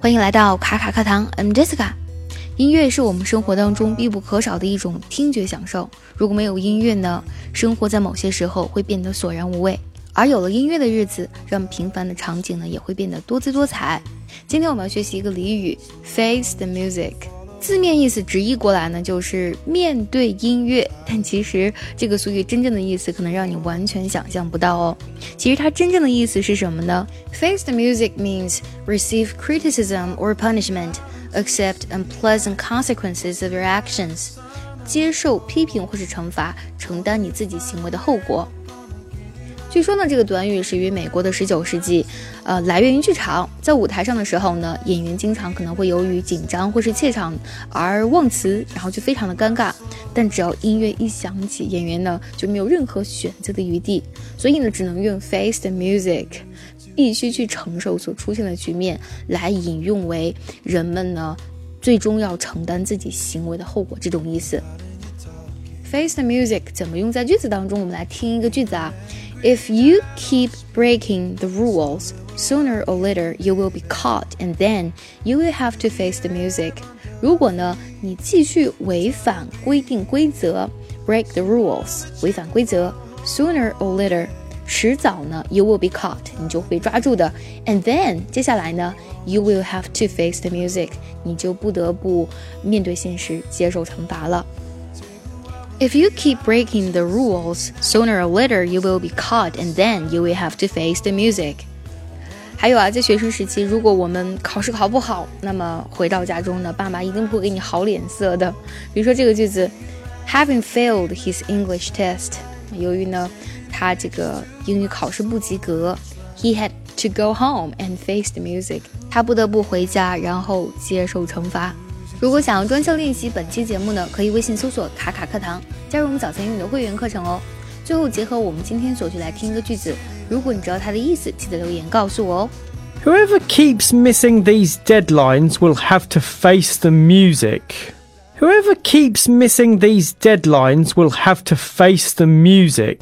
欢迎来到卡卡课堂，I'm Jessica。音乐是我们生活当中必不可少的一种听觉享受。如果没有音乐呢，生活在某些时候会变得索然无味；而有了音乐的日子，让平凡的场景呢也会变得多姿多彩。今天我们要学习一个俚语，face the music。字面意思直译过来呢，就是面对音乐。但其实这个俗语真正的意思可能让你完全想象不到哦。其实它真正的意思是什么呢？Face the music means receive criticism or punishment。accept unpleasant consequences of your actions，接受批评或是惩罚，承担你自己行为的后果。据说呢，这个短语始于美国的十九世纪，呃，来源于剧场。在舞台上的时候呢，演员经常可能会由于紧张或是怯场而忘词，然后就非常的尴尬。但只要音乐一响起，演员呢就没有任何选择的余地，所以呢，只能用 face the music。必须去承受所出现的局面，来引用为人们呢最终要承担自己行为的后果这种意思。Face the music 怎么用在句子当中？我们来听一个句子啊。If you keep breaking the rules, sooner or later you will be caught, and then you will have to face the music. 如果呢你继续违反规定规则，break the rules，违反规则，sooner or later。迟早呢，you will be caught，你就会被抓住的。And then，接下来呢，you will have to face the music，你就不得不面对现实，接受惩罚了。 If you keep breaking the rules, sooner or later you will be caught, and then you will have to face the music。还有啊，在学生时期，如果我们考试考不好，那么回到家中呢，爸妈一定不会给你好脸色的。比如说这个句子，Having failed his English test，由于呢。他这个英语考试不及格，He had to go home and face the music。他不得不回家，然后接受惩罚。 如果想要专项练习本期节目呢，可以微信搜索“卡卡课堂”，加入我们早餐英语的会员课程哦。最后结合我们今天所学来听一个句子，如果你知道它的意思，记得留言告诉我哦。Whoever keeps missing these deadlines will have to face the music. Whoever keeps missing these deadlines will have to face the music.